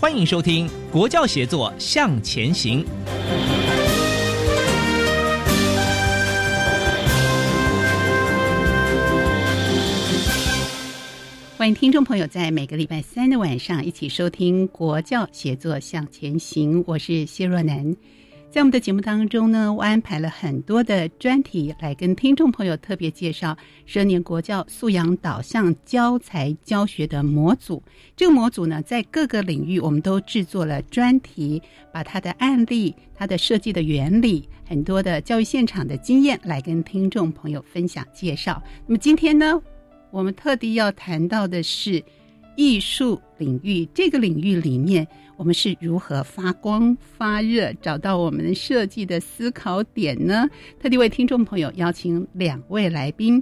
欢迎收听《国教协作向前行》。欢迎听众朋友在每个礼拜三的晚上一起收听《国教协作向前行》，我是谢若楠。在我们的节目当中呢，我安排了很多的专题来跟听众朋友特别介绍十年国教素养导向教材教学的模组。这个模组呢，在各个领域我们都制作了专题，把它的案例、它的设计的原理、很多的教育现场的经验来跟听众朋友分享介绍。那么今天呢，我们特地要谈到的是艺术领域，这个领域里面。我们是如何发光发热，找到我们设计的思考点呢？特地为听众朋友邀请两位来宾，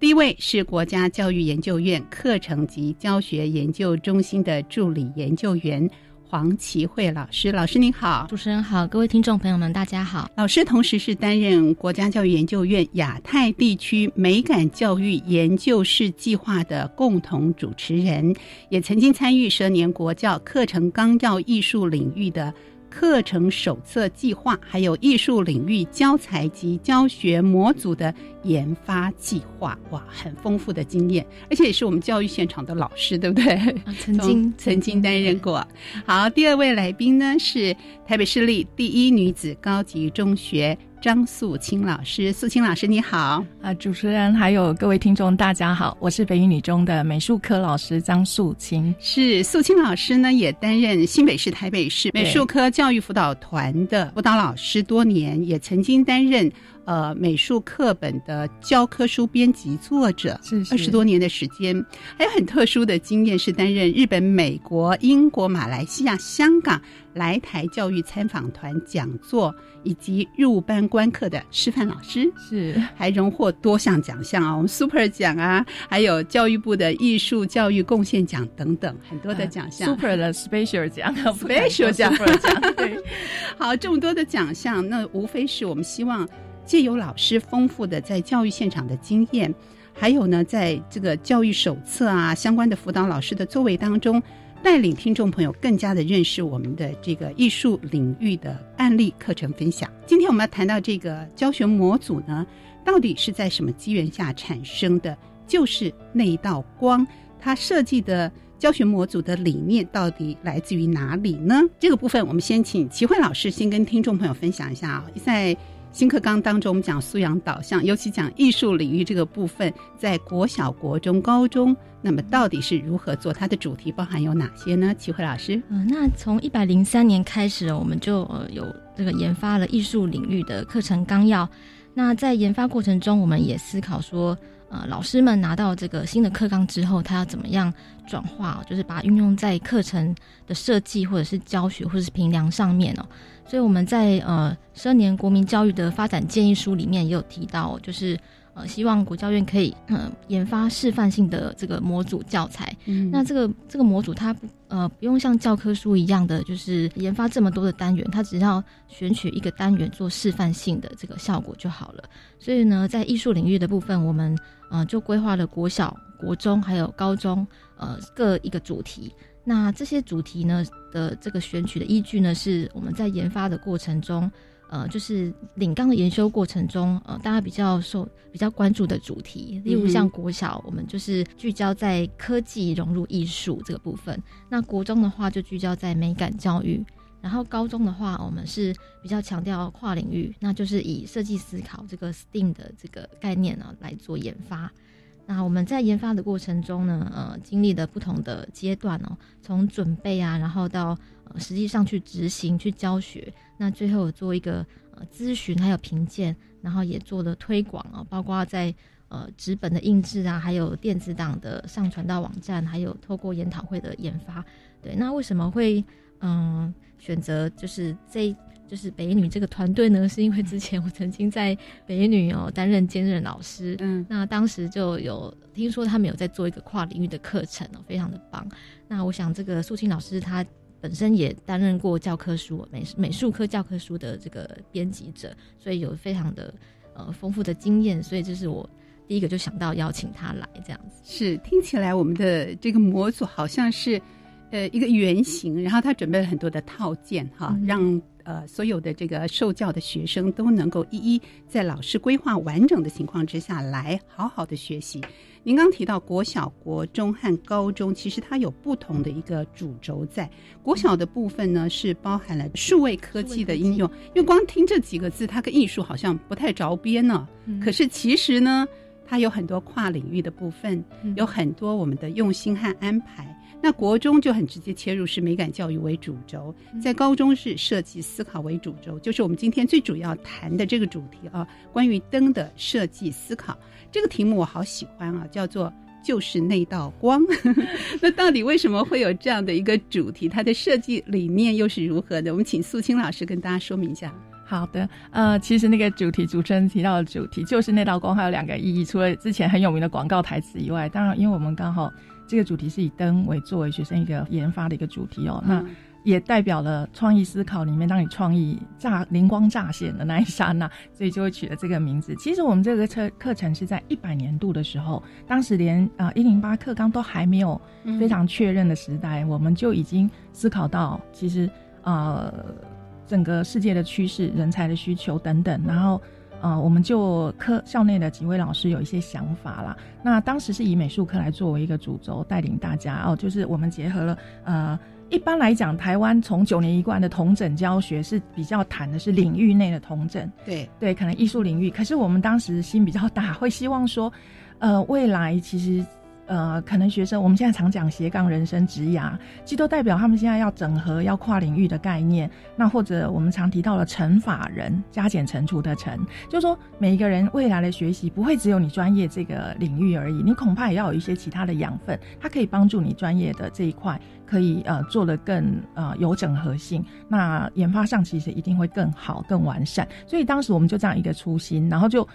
第一位是国家教育研究院课程及教学研究中心的助理研究员。黄奇慧老师，老师您好，主持人好，各位听众朋友们，大家好。老师同时是担任国家教育研究院亚太地区美感教育研究室计划的共同主持人，也曾经参与蛇年国教课程纲要艺术领域的。课程手册计划，还有艺术领域教材及教学模组的研发计划，哇，很丰富的经验，而且也是我们教育现场的老师，对不对？曾经曾经担任过。好，第二位来宾呢是台北市立第一女子高级中学。张素清老师，素清老师你好啊！主持人还有各位听众，大家好，我是北语女中的美术科老师张素清。是素清老师呢，也担任新北市、台北市美术科教育辅导团的辅导老师多年，也曾经担任。呃，美术课本的教科书编辑作者，是二十多年的时间，还有很特殊的经验是担任日本、美国、英国、马来西亚、香港来台教育参访团讲座以及入班观课的师范老师，是。还荣获多项奖项啊，我们 Super 奖啊，还有教育部的艺术教育贡献奖等等很多的奖项，Super 的 Special 奖，Special 奖。奖，对，好，这么多的奖项，那无非是我们希望。借由老师丰富的在教育现场的经验，还有呢，在这个教育手册啊相关的辅导老师的作为当中，带领听众朋友更加的认识我们的这个艺术领域的案例课程分享。今天我们要谈到这个教学模组呢，到底是在什么机缘下产生的？就是那一道光，它设计的教学模组的理念到底来自于哪里呢？这个部分我们先请齐慧老师先跟听众朋友分享一下啊，在。新课纲当中，我们讲素养导向，尤其讲艺术领域这个部分，在国小、国中、高中，那么到底是如何做？它的主题包含有哪些呢？齐慧老师，嗯，那从一百零三年开始，我们就呃有这个研发了艺术领域的课程纲要。那在研发过程中，我们也思考说，呃，老师们拿到这个新的课纲之后，他要怎么样转化，就是把它运用在课程的设计，或者是教学，或者是评量上面哦。所以我们在呃十二年国民教育的发展建议书里面也有提到，就是呃希望国教院可以嗯研发示范性的这个模组教材。嗯，那这个这个模组它不呃不用像教科书一样的，就是研发这么多的单元，它只要选取一个单元做示范性的这个效果就好了。所以呢，在艺术领域的部分，我们呃就规划了国小、国中还有高中呃各一个主题。那这些主题呢的这个选取的依据呢，是我们在研发的过程中，呃，就是领纲的研修过程中，呃，大家比较受比较关注的主题，例如像国小，我们就是聚焦在科技融入艺术这个部分；那国中的话，就聚焦在美感教育；然后高中的话，我们是比较强调跨领域，那就是以设计思考这个 STEAM 的这个概念呢来做研发。那我们在研发的过程中呢，呃，经历了不同的阶段哦，从准备啊，然后到呃实际上去执行、去教学，那最后做一个呃咨询，还有评鉴，然后也做了推广啊，包括在呃纸本的印制啊，还有电子档的上传到网站，还有透过研讨会的研发。对，那为什么会嗯选择就是这？就是北女这个团队呢，是因为之前我曾经在北女哦担任兼任老师，嗯，那当时就有听说他们有在做一个跨领域的课程哦，非常的棒。那我想这个素清老师他本身也担任过教科书美美术科教科书的这个编辑者，所以有非常的呃丰富的经验，所以这是我第一个就想到邀请他来这样子。是听起来我们的这个模组好像是呃一个圆形，然后他准备了很多的套件哈，让。呃，所有的这个受教的学生都能够一一在老师规划完整的情况之下来好好的学习。您刚提到国小、国中和高中，其实它有不同的一个主轴在。国小的部分呢，是包含了数位科技的应用，因为光听这几个字，它跟艺术好像不太着边呢。可是其实呢，它有很多跨领域的部分，有很多我们的用心和安排。那国中就很直接切入是美感教育为主轴，在高中是设计思考为主轴，就是我们今天最主要谈的这个主题啊，关于灯的设计思考这个题目我好喜欢啊，叫做就是那道光。那到底为什么会有这样的一个主题？它的设计理念又是如何的？我们请素清老师跟大家说明一下。好的，呃，其实那个主题主持人提到的主题就是那道光，还有两个意义，除了之前很有名的广告台词以外，当然因为我们刚好。这个主题是以灯为作为学生一个研发的一个主题哦，那也代表了创意思考里面，当你创意乍灵光乍现的那一刹那，所以就会取了这个名字。其实我们这个课课程是在一百年度的时候，当时连啊一零八课纲都还没有非常确认的时代，我们就已经思考到，其实啊整个世界的趋势、人才的需求等等，然后。呃，我们就科校内的几位老师有一些想法啦。那当时是以美术课来作为一个主轴，带领大家哦，就是我们结合了呃，一般来讲，台湾从九年一贯的同整教学是比较谈的是领域内的同整，对对，可能艺术领域。可是我们当时心比较大，会希望说，呃，未来其实。呃，可能学生我们现在常讲斜杠人生职涯，其实都代表他们现在要整合、要跨领域的概念。那或者我们常提到了乘法人，加减乘除的乘，就是说每一个人未来的学习不会只有你专业这个领域而已，你恐怕也要有一些其他的养分，它可以帮助你专业的这一块可以呃做得更呃有整合性。那研发上其实一定会更好、更完善。所以当时我们就这样一个初心，然后就。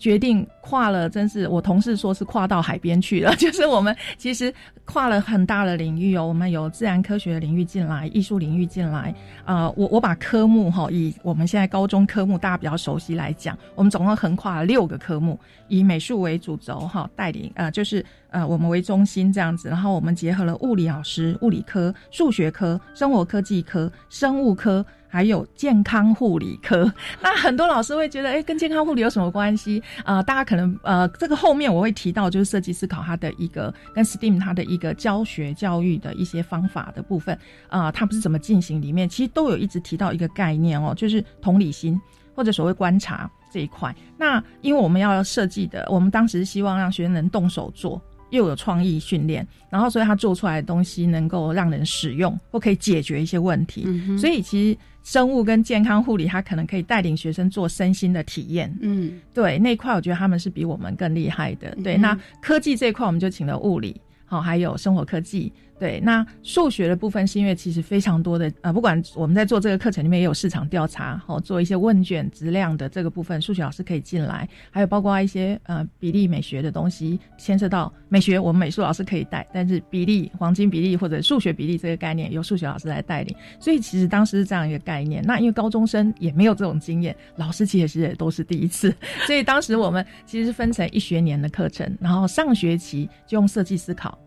决定跨了，真是我同事说是跨到海边去了。就是我们其实跨了很大的领域哦，我们有自然科学领域进来，艺术领域进来。呃，我我把科目哈，以我们现在高中科目大家比较熟悉来讲，我们总共横跨了六个科目，以美术为主轴哈，带领呃就是呃我们为中心这样子，然后我们结合了物理老师、物理科、数学科、生活科技科、生物科。还有健康护理科，那很多老师会觉得，哎，跟健康护理有什么关系啊？大家可能呃，这个后面我会提到，就是设计思考它的一个跟 STEAM 它的一个教学教育的一些方法的部分啊，它不是怎么进行，里面其实都有一直提到一个概念哦，就是同理心或者所谓观察这一块。那因为我们要设计的，我们当时希望让学生能动手做。又有创意训练，然后所以他做出来的东西能够让人使用，或可以解决一些问题。所以其实生物跟健康护理，他可能可以带领学生做身心的体验。嗯，对那块，我觉得他们是比我们更厉害的。对，那科技这一块，我们就请了物理，好，还有生活科技。对，那数学的部分是因为其实非常多的呃，不管我们在做这个课程里面也有市场调查，哦，做一些问卷质量的这个部分，数学老师可以进来，还有包括一些呃比例美学的东西，牵涉到美学，我们美术老师可以带，但是比例黄金比例或者数学比例这个概念由数学老师来带领，所以其实当时是这样一个概念。那因为高中生也没有这种经验，老师其实也都是第一次，所以当时我们其实是分成一学年的课程，然后上学期就用设计思考。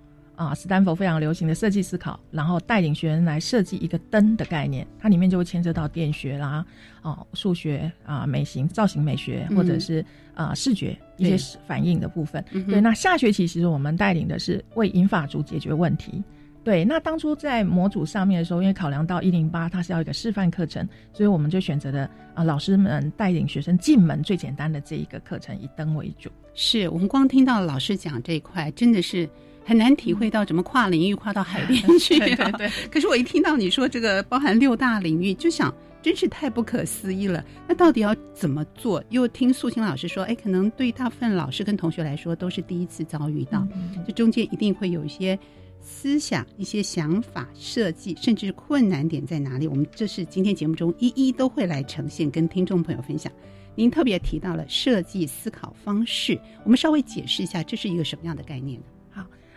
啊，斯坦福非常流行的设计思考，然后带领学生来设计一个灯的概念，它里面就会牵涉到电学啦，哦，数学啊，美型造型美学，或者是啊视觉一些反应的部分。对，那下学期其实我们带领的是为银发族解决问题。对，那当初在模组上面的时候，因为考量到一零八它是要一个示范课程，所以我们就选择了啊，老师们带领学生进门最简单的这一个课程，以灯为主。是我们光听到老师讲这一块，真的是很难体会到怎么跨领域跨到海边 去。对对对。可是我一听到你说这个包含六大领域，就想真是太不可思议了。那到底要怎么做？又听素清老师说，哎，可能对大部分老师跟同学来说都是第一次遭遇到，这中间一定会有一些。思想、一些想法、设计，甚至困难点在哪里？我们这是今天节目中一一都会来呈现，跟听众朋友分享。您特别提到了设计思考方式，我们稍微解释一下，这是一个什么样的概念呢？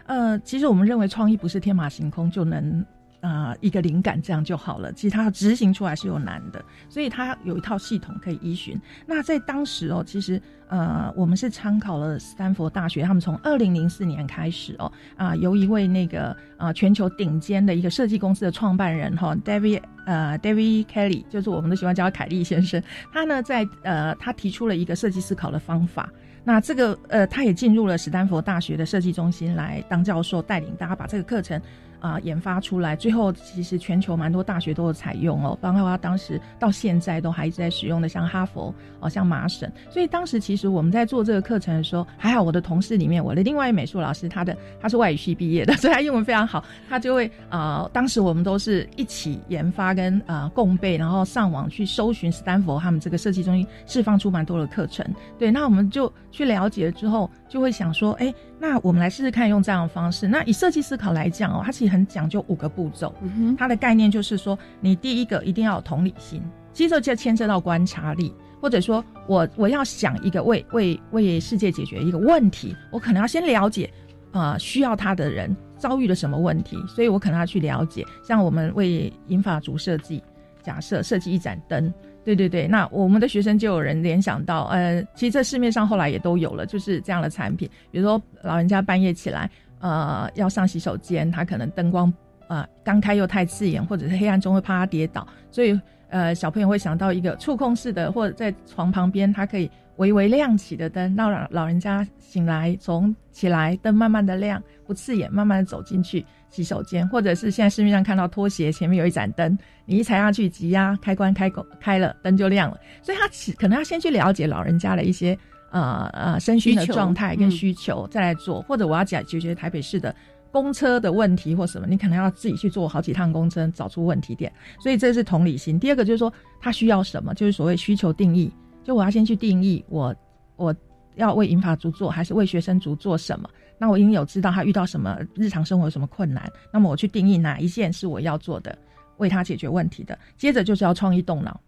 呃，其实我们认为创意不是天马行空就能。啊，一个灵感这样就好了。其实它执行出来是有难的，所以它有一套系统可以依循。那在当时哦，其实呃，我们是参考了斯坦福大学，他们从二零零四年开始哦，啊，由一位那个啊全球顶尖的一个设计公司的创办人哈，David 呃 David Kelly，就是我们都喜欢叫凯利先生。他呢在呃，他提出了一个设计思考的方法。那这个呃，他也进入了史丹佛大学的设计中心来当教授，带领大家把这个课程。啊，研发出来，最后其实全球蛮多大学都有采用哦，包括他当时到现在都还一直在使用的，像哈佛哦，像麻省。所以当时其实我们在做这个课程的时候，还好我的同事里面，我的另外一美术老师，他的他是外语系毕业的，所以他英文非常好，他就会啊，当时我们都是一起研发跟啊共备，然后上网去搜寻斯坦福他们这个设计中心释放出蛮多的课程。对，那我们就去了解了之后，就会想说，哎。那我们来试试看用这样的方式。那以设计思考来讲哦，它其实很讲究五个步骤。它的概念就是说，你第一个一定要有同理心，其实就牵涉到观察力，或者说我我要想一个为为为世界解决一个问题，我可能要先了解啊需要它的人遭遇了什么问题，所以我可能要去了解。像我们为银发族设计，假设设计一盏灯。对对对，那我们的学生就有人联想到，呃，其实这市面上后来也都有了，就是这样的产品。比如说老人家半夜起来，呃，要上洗手间，他可能灯光啊刚开又太刺眼，或者是黑暗中会怕他跌倒，所以呃小朋友会想到一个触控式的，或者在床旁边，它可以微微亮起的灯，让老人家醒来从起来灯慢慢的亮，不刺眼，慢慢的走进去。洗手间，或者是现在市面上看到拖鞋前面有一盏灯，你一踩下去，挤压开关开关开了，灯就亮了。所以他可能要先去了解老人家的一些呃呃身心的状态跟需求，再来做。或者我要解解决台北市的公车的问题或什么，你可能要自己去坐好几趟公车，找出问题点。所以这是同理心。第二个就是说他需要什么，就是所谓需求定义。就我要先去定义我我要为银发族做，还是为学生族做什么。那我应有知道他遇到什么日常生活有什么困难，那么我去定义哪一件是我要做的，为他解决问题的。接着就是要创意动脑，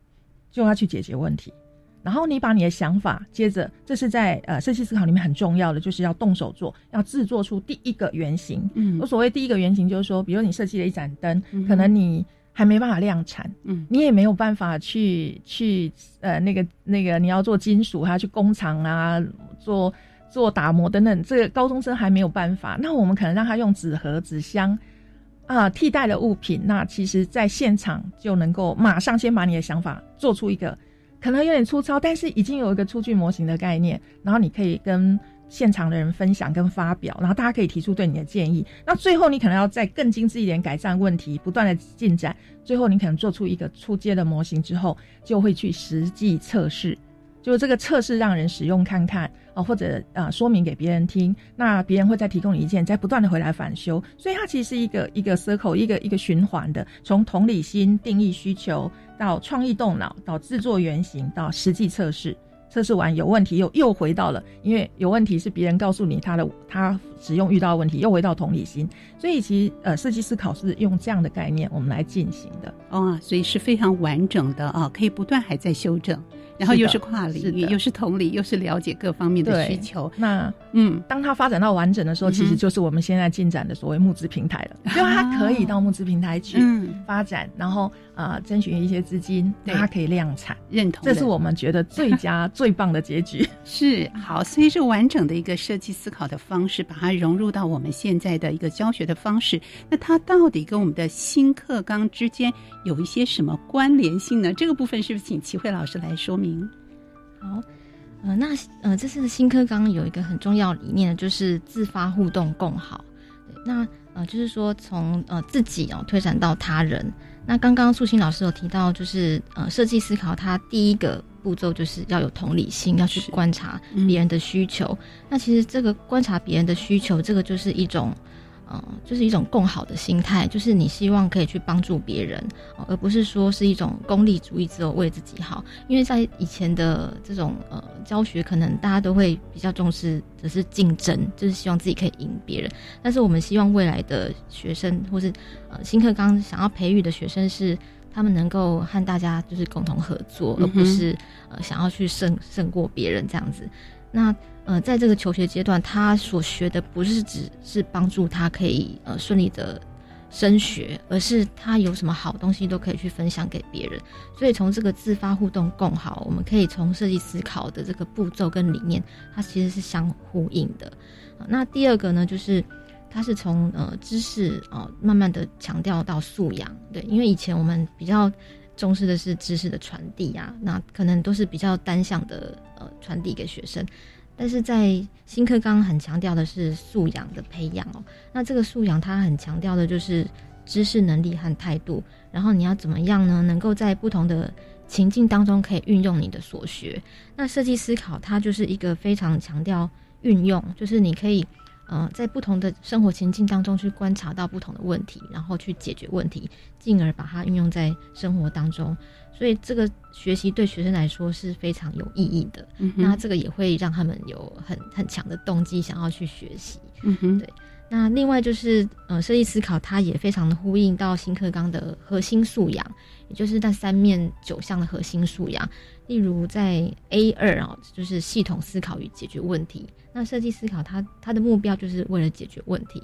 就要去解决问题。然后你把你的想法，接着这是在呃设计思考里面很重要的，就是要动手做，要制作出第一个原型。嗯，我所谓第一个原型就是说，比如你设计了一盏灯，可能你还没办法量产，嗯，你也没有办法去去呃那个那个你要做金属，还要去工厂啊做。做打磨等等，这个高中生还没有办法。那我们可能让他用纸盒、纸箱啊替代的物品。那其实，在现场就能够马上先把你的想法做出一个，可能有点粗糙，但是已经有一个初具模型的概念。然后你可以跟现场的人分享跟发表，然后大家可以提出对你的建议。那最后你可能要再更精致一点，改善问题，不断的进展。最后你可能做出一个出阶的模型之后，就会去实际测试。就这个测试让人使用看看啊，或者啊说明给别人听，那别人会再提供你意见，再不断的回来返修，所以它其实是一个一个 circle，一个一个循环的，从同理心定义需求到创意动脑，到制作原型，到实际测试，测试完有问题又又回到了，因为有问题是别人告诉你他的他使用遇到问题，又回到同理心，所以其实呃设计思考是用这样的概念我们来进行的。哦，所以是非常完整的啊，可以不断还在修正。然后又是跨领域，是又是同理，又是了解各方面的需求。那嗯，当它发展到完整的时候，嗯其实就是我们现在进展的所谓募资平台了，就它可以到募资平台去嗯。发展，然后呃争取一些资金，对让它可以量产。认同的。这是我们觉得最佳 最棒的结局。是好，所以是完整的一个设计思考的方式，把它融入到我们现在的一个教学的方式。那它到底跟我们的新课纲之间有一些什么关联性呢？这个部分是不是请齐慧老师来说明？好，呃，那呃，这次的新课纲有一个很重要理念，就是自发互动共好。那呃，就是说从呃自己哦推展到他人。那刚刚素心老师有提到，就是呃设计思考，它第一个步骤就是要有同理心，要去观察嗯别人的需求。那其实这个观察别人的需求，这个就是一种。呃，就是一种共好的心态，就是你希望可以去帮助别人，而不是说是一种功利主义，只有为自己好。因为在以前的这种呃教学，可能大家都会比较重视只是竞争，就是希望自己可以赢别人。但是我们希望未来的学生，或是呃新课纲想要培育的学生是。他们能够和大家就是共同合作，而不是呃想要去胜胜过别人这样子。那呃，在这个求学阶段，他所学的不是只是帮助他可以呃顺利的升学，而是他有什么好东西都可以去分享给别人。所以从这个自发互动共好，我们可以从设计思考的这个步骤跟理念，它其实是相呼应的。那第二个呢，就是它是从呃知识啊、慢慢的强调到素养，对，因为以前我们比较重视的是知识的传递啊，那可能都是比较单向的呃传递给学生。但是在新课纲很强调的是素养的培养哦，那这个素养它很强调的就是知识能力和态度，然后你要怎么样呢？能够在不同的情境当中可以运用你的所学。那设计思考它就是一个非常强调运用，就是你可以呃在不同的生活情境当中去观察到不同的问题，然后去解决问题，进而把它运用在生活当中。所以这个学习对学生来说是非常有意义的。嗯那这个也会让他们有很很强的动机想要去学习。嗯哼，对那另外就是呃，设计思考它也非常的呼应到新课纲的核心素养，也就是那三面九项的核心素养。例如在 A 二啊，就是系统思考与解决问题。那设计思考它它的目标就是为了解决问题。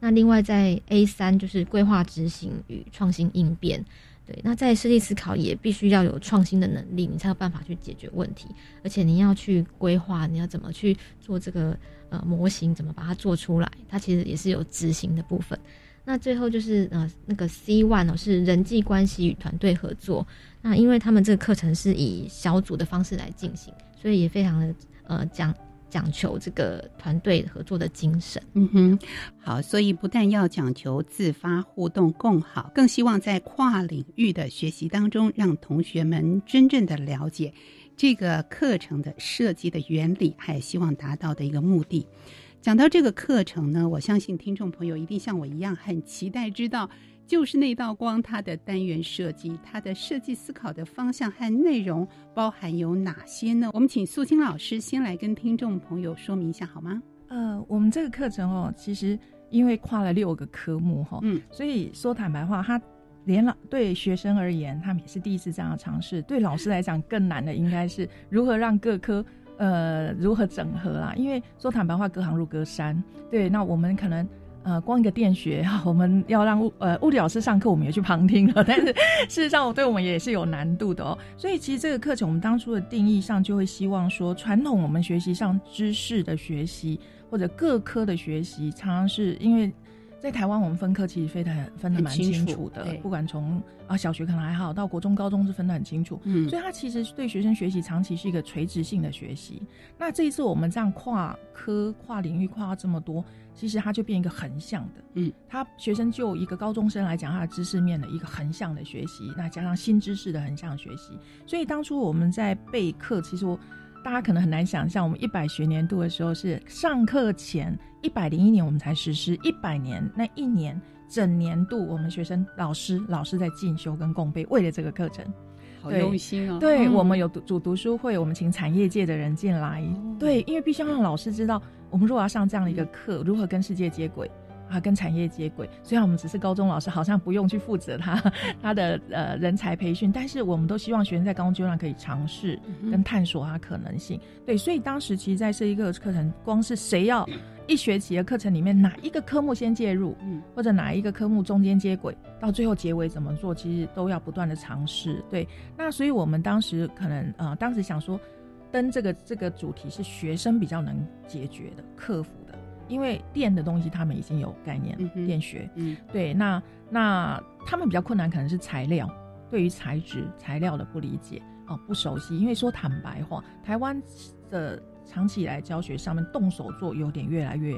那另外在 A 三就是规划执行与创新应变。对，那在设计思考也必须要有创新的能力，你才有办法去解决问题，而且你要去规划，你要怎么去做这个呃模型，怎么把它做出来，它其实也是有执行的部分。那最后就是呃那个 C one 哦是人际关系与团队合作。那因为他们这个课程是以小组的方式来进行，所以也非常的呃讲讲求这个团队合作的精神。嗯哼，好，所以不但要讲求自发互动共好，更希望在跨领域的学习当中，让同学们真正的了解这个课程的设计的原理，还希望达到的一个目的。讲到这个课程呢，我相信听众朋友一定像我一样很期待知道，就是那道光它的单元设计，它的设计思考的方向和内容包含有哪些呢？我们请素清老师先来跟听众朋友说明一下好吗？呃，我们这个课程哦，其实因为跨了六个科目哈、嗯，所以说坦白话，他连老对学生而言，他们也是第一次这样的尝试；对老师来讲，更难的应该是如何让各科呃如何整合啦。因为说坦白话，隔行如隔山。对，那我们可能。呃，光一个电学，我们要让物呃物理老师上课，我们也去旁听了，但是事实上，我对我们也是有难度的哦。所以，其实这个课程我们当初的定义上，就会希望说，传统我们学习上知识的学习，或者各科的学习，常常是因为在台湾我们分科其实分的很分的蛮很清楚的，不管从啊小学可能还好，到国中、高中是分的很清楚。嗯所以它其实对学生学习长期是一个垂直性的学习。那这一次我们这样跨科、跨领域跨到这么多，其实它就变一个横向的。嗯，他学生就一个高中生来讲，他的知识面的一个横向的学习，那加上新知识的横向学习。所以当初我们在备课，其实我大家可能很难想象，我们一百学年度的时候是上课前一百零一年我们才实施，一百年那一年整年度我们学生老师老师在进修跟共备，为了这个课程。好用心哦。对、嗯我们有读主读书会，我们请产业界的人进来。对，因为必须要让老师知道，我们如果要上这样的一个课，如何跟世界接轨。啊，跟产业接轨。虽然我们只是高中老师，好像不用去负责他他的呃人才培训，但是我们都希望学生在高中阶段可以尝试跟探索他可能性。对，所以当时其实在设计课课程，光是谁要一学期的课程里面哪一个科目先介入，嗯，或者哪一个科目中间接轨，到最后结尾怎么做，其实都要不断的尝试。对，那所以我们当时可能呃，当时想说，登这个这个主题是学生比较能解决的、克服的。因为电的东西他们已经有概念了，电学，嗯，对，那那他们比较困难可能是材料，对于材质材料的不理解哦，不熟悉。因为说坦白话，台湾的长期以来教学上面动手做有点越来越。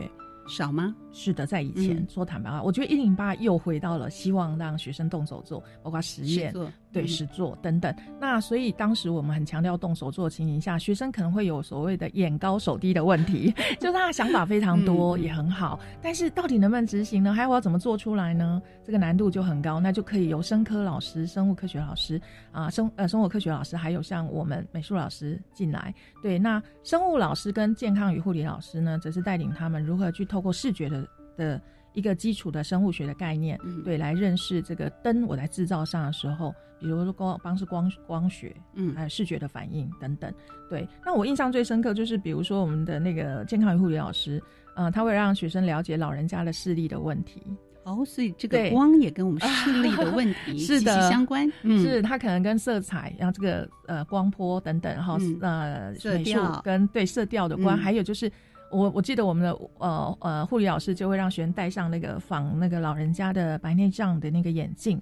少吗？是的，在以前说坦白话，我觉得一零八又回到了希望让学生动手做，包括实验、对实做等等。那所以当时我们很强调动手做的情形下，学生可能会有所谓的眼高手低的问题，就他的想法非常多，也很好，但是到底能不能执行呢？还有我要怎么做出来呢？这个难度就很高。那就可以由生科老师、生物科学老师啊，生呃生物科学老师，还有像我们美术老师进来。对，那生物老师跟健康与护理老师呢，则是带领他们如何去透过视觉的的一个基础的生物学的概念，对，来认识这个灯我在制造上的时候，比如说光光是光光学，嗯，还有视觉的反应等等，对。那我印象最深刻就是，比如说我们的那个健康与护理老师，呃，他会让学生了解老人家的视力的问题。哦，所以这个光也跟我们视力的问题息息相关。嗯，是它可能跟色彩，然后这个呃光波等等，然后呃色调跟对色调的关，还有就是。我我记得我们的呃呃护理老师就会让学生戴上那个仿那个老人家的白内障的那个眼镜，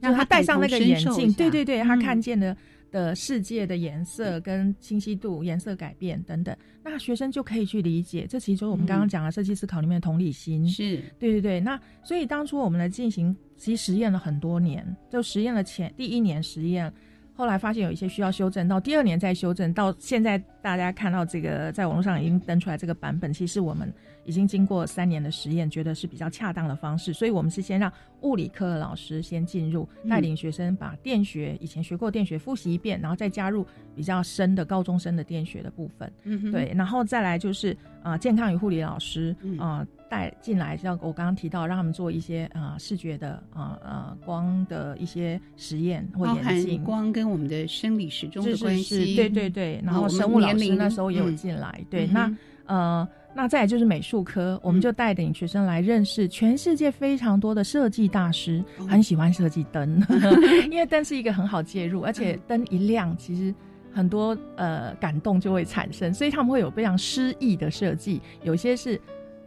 让他戴上那个眼镜，对对对，他看见的的世界的颜色跟清晰度、颜色改变等等，那学生就可以去理解。这其实我们刚刚讲的设计思考里面的同理心，是对对对。那所以当初我们来进行，其实实验了很多年，就实验了前第一年实验。后来发现有一些需要修正，到第二年再修正，到现在大家看到这个在网络上已经登出来这个版本，其实我们已经经过三年的实验，觉得是比较恰当的方式。所以我们是先让物理课的老师先进入，带领学生把电学以前学过电学复习一遍，然后再加入比较深的高中生的电学的部分。嗯，对，然后再来就是啊，健康与护理老师啊。带进来，像我刚刚提到，让他们做一些啊视觉的啊呃光的一些实验或眼镜，光跟我们的生理时钟的关系，对对对。然后生物老师那时候也有进来，对。那呃那再就是美术科，我们就带领学生来认识全世界非常多的设计大师，很喜欢设计灯，因为灯是一个很好介入，而且灯一亮，其实很多呃感动就会产生，所以他们会有非常诗意的设计，有些是。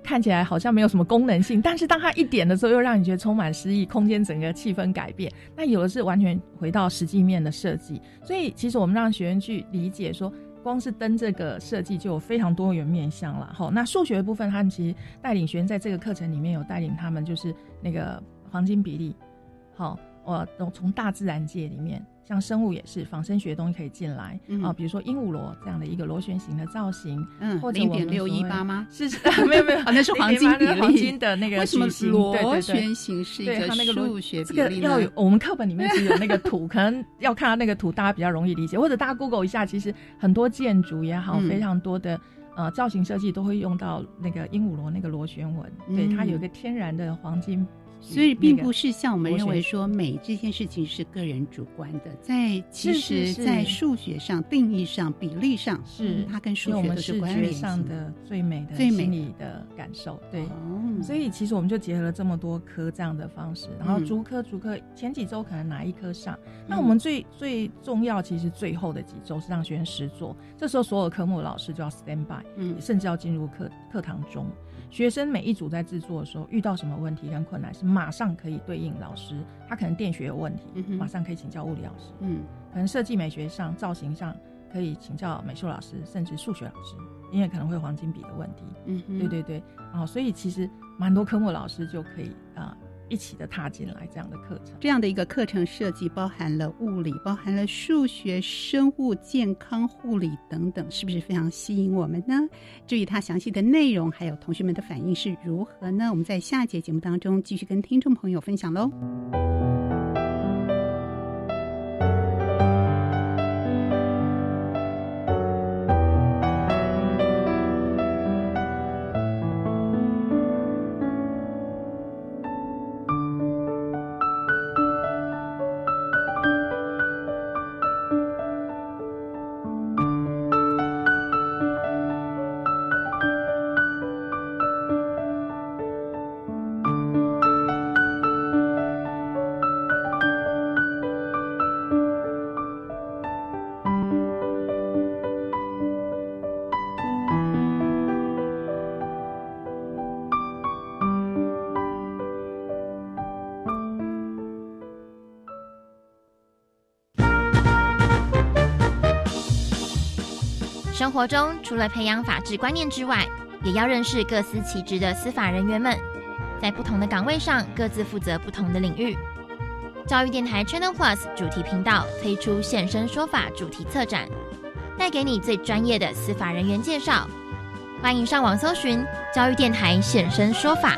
看起来好像没有什么功能性，但是当它一点的时候，又让你觉得充满诗意，空间整个气氛改变。那有的是完全回到实际面的设计，所以其实我们让学员去理解说，光是灯这个设计就有非常多元面向了。好，那数学部分，他们其实带领学员在这个课程里面有带领他们，就是那个黄金比例。好，我从大自然界里面。像生物也是仿生学的东西可以进来啊，比如说鹦鹉螺这样的一个螺旋形的造型，嗯，零点六一八吗？是没有没有，那是 黄金比例，黄金的那个为什么螺旋形是一个数学这个要有我们课本里面是有那个图，可能要看到那个图，大家比较容易理解，或者大家 Google 一下，其实很多建筑也好，非常多的呃造型设计都会用到那个鹦鹉螺那个螺旋纹，对，它有一个天然的黄金。所以并不是像我们认为说美这件事情是个人主观的，在其实，在数学上定义上比例上是它跟数学的。视觉上的最美的最美的。感受。对，所以其实我们就结合了这么多科这样的方式，然后逐科逐科，前几周可能哪一科上，那我们最最重要其实最后的几周是让学生实做，这时候所有科目老师就要 stand by，嗯，甚至要进入课课堂中。学生每一组在制作的时候遇到什么问题跟困难，是马上可以对应老师。他可能电学有问题，马上可以请教物理老师。嗯，可能设计美学上、造型上可以请教美术老师，甚至数学老师，因为可能会黄金比的问题。嗯，对对对。然后，所以其实蛮多科目老师就可以啊。一起的踏进来这样的课程，这样的一个课程设计包含了物理，包含了数学、生物、健康护理等等，是不是非常吸引我们呢？至于它详细的内容，还有同学们的反应是如何呢？我们在下节节目当中继续跟听众朋友分享喽。活中除了培养法治观念之外，也要认识各司其职的司法人员们，在不同的岗位上各自负责不同的领域。教育电台 Channel Plus 主题频道推出现身说法主题策展，带给你最专业的司法人员介绍。欢迎上网搜寻教育电台现身说法。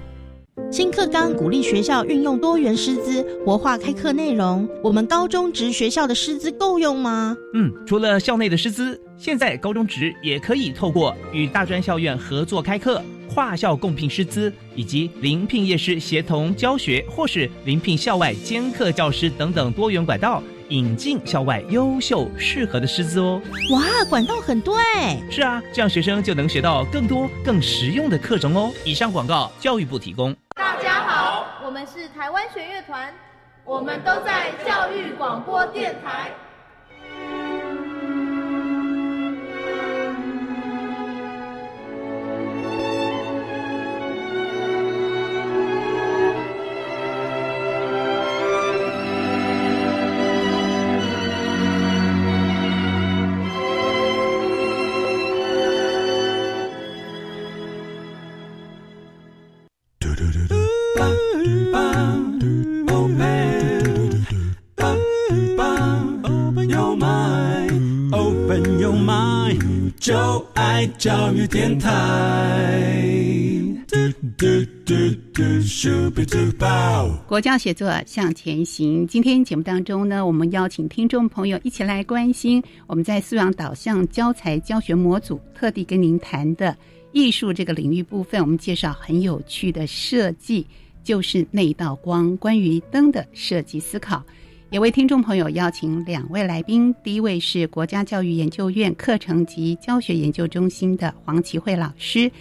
新课纲鼓励学校运用多元师资，活化开课内容。我们高中职学校的师资够用吗？嗯，除了校内的师资，现在高中职也可以透过与大专校院合作开课、跨校共聘师资，以及临聘业师协同教学，或是临聘校外兼课教师等等多元管道，引进校外优秀适合的师资哦。哇，管道很多哎！是啊，这样学生就能学到更多更实用的课程哦。以上广告，教育部提供。大家好，我们是台湾学乐团，我们都在教育广播电台。教育电台。国教写作向前行。今天节目当中呢，我们邀请听众朋友一起来关心我们在素养导向教材教学模组特地跟您谈的艺术这个领域部分。我们介绍很有趣的设计，就是那道光关于灯的设计思考。也为听众朋友邀请两位来宾，第一位是国家教育研究院课程及教学研究中心的黄奇慧老师，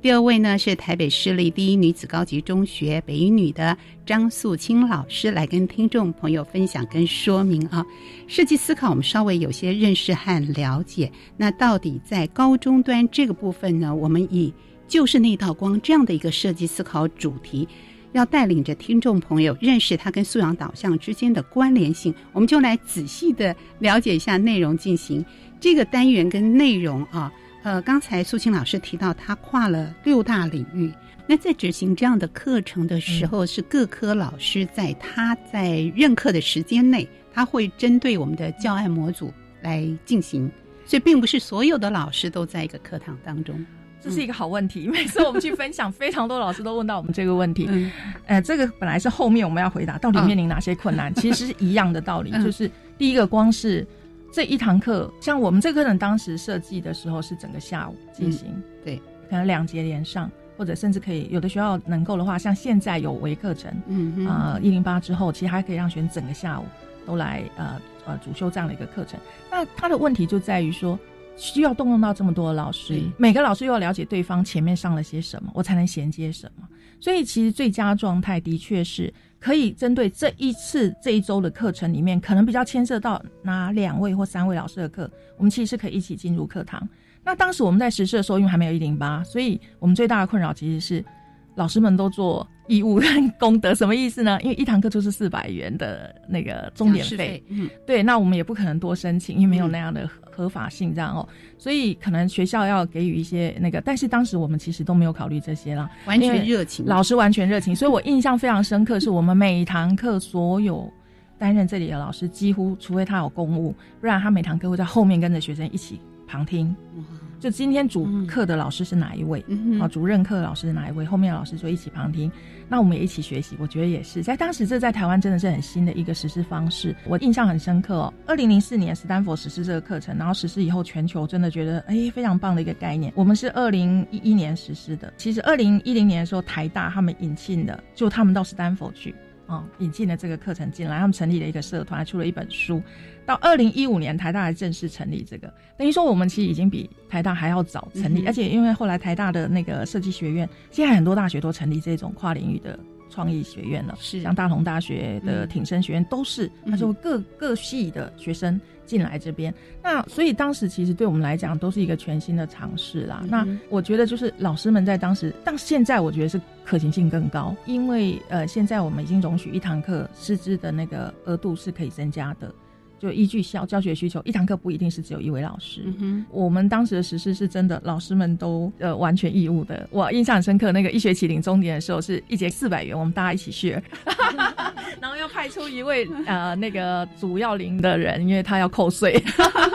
第二位呢是台北市立第一女子高级中学北一女的张素清老师，来跟听众朋友分享跟说明啊。设计思考我们稍微有些认识和了解，那到底在高中端这个部分呢，我们以就是那道光这样的一个设计思考主题。要带领着听众朋友认识它跟素养导向之间的关联性，我们就来仔细的了解一下内容，进行这个单元跟内容啊。呃，刚才苏青老师提到，他跨了六大领域。那在执行这样的课程的时候，是各科老师在他在任课的时间内，他会针对我们的教案模组来进行，所以并不是所有的老师都在一个课堂当中。这是一个好问题，每次我们去分享，非常多老师都问到我们这个问题。嗯，呃，这个本来是后面我们要回答，到底面临哪些困难？其实是一样的道理，就是第一个，光是这一堂课，像我们这课程当时设计的时候是整个下午进行，对，可能两节连上，或者甚至可以有的学校能够的话，像现在有微课程，嗯啊一零八之后，其实还可以让学生整个下午都来呃呃主修这样的一个课程。那他的问题就在于说。需要动用到这么多的老师，每个老师又要了解对方前面上了些什么，我才能衔接什么。所以其实最佳状态的确是可以针对这一次这一周的课程里面，可能比较牵涉到哪两位或三位老师的课，我们其实是可以一起进入课堂。那当时我们在实施的时候，因为还没有一零八，所以我们最大的困扰其实是老师们都做。义务跟功德什么意思呢？因为一堂课就是四百元的那个钟点费，嗯，对，那我们也不可能多申请，因为没有那样的合法性，这样哦，所以可能学校要给予一些那个，但是当时我们其实都没有考虑这些啦，完全热情，老师完全热情，所以我印象非常深刻，是我们每一堂课所有担任这里的老师，几乎除非他有公务，不然他每堂课会在后面跟着学生一起旁听。就今天主课的老师是哪一位？啊，主任课的老师是哪一位？后面的老师就一起旁听，那我们也一起学习。我觉得也是，在当时这在台湾真的是很新的一个实施方式，我印象很深刻哦。二零零四年斯坦福实施这个课程，然后实施以后，全球真的觉得哎非常棒的一个概念。我们是二零一一年实施的，其实二零一零年的时候，台大他们引进的，就他们到斯坦福去。啊，引进了这个课程进来，他们成立了一个社团，出了一本书。到二零一五年，台大才正式成立这个，等于说我们其实已经比台大还要早成立，而且因为后来台大的那个设计学院，现在很多大学都成立这种跨领域的。创意学院了，是像大同大学的挺身学院都是，他说各各系的学生进来这边，那所以当时其实对我们来讲都是一个全新的尝试啦。那我觉得就是老师们在当时，但现在我觉得是可行性更高，因为呃现在我们已经容许一堂课师资的那个额度是可以增加的。就依据校教学需求，一堂课不一定是只有一位老师。我们当时的实施是真的，老师们都呃完全义务的。我印象很深刻，那个一学期领终点的时候是一节四百元，我们大家一起学，然后要派出一位呃那个主要领的人，因为他要扣税，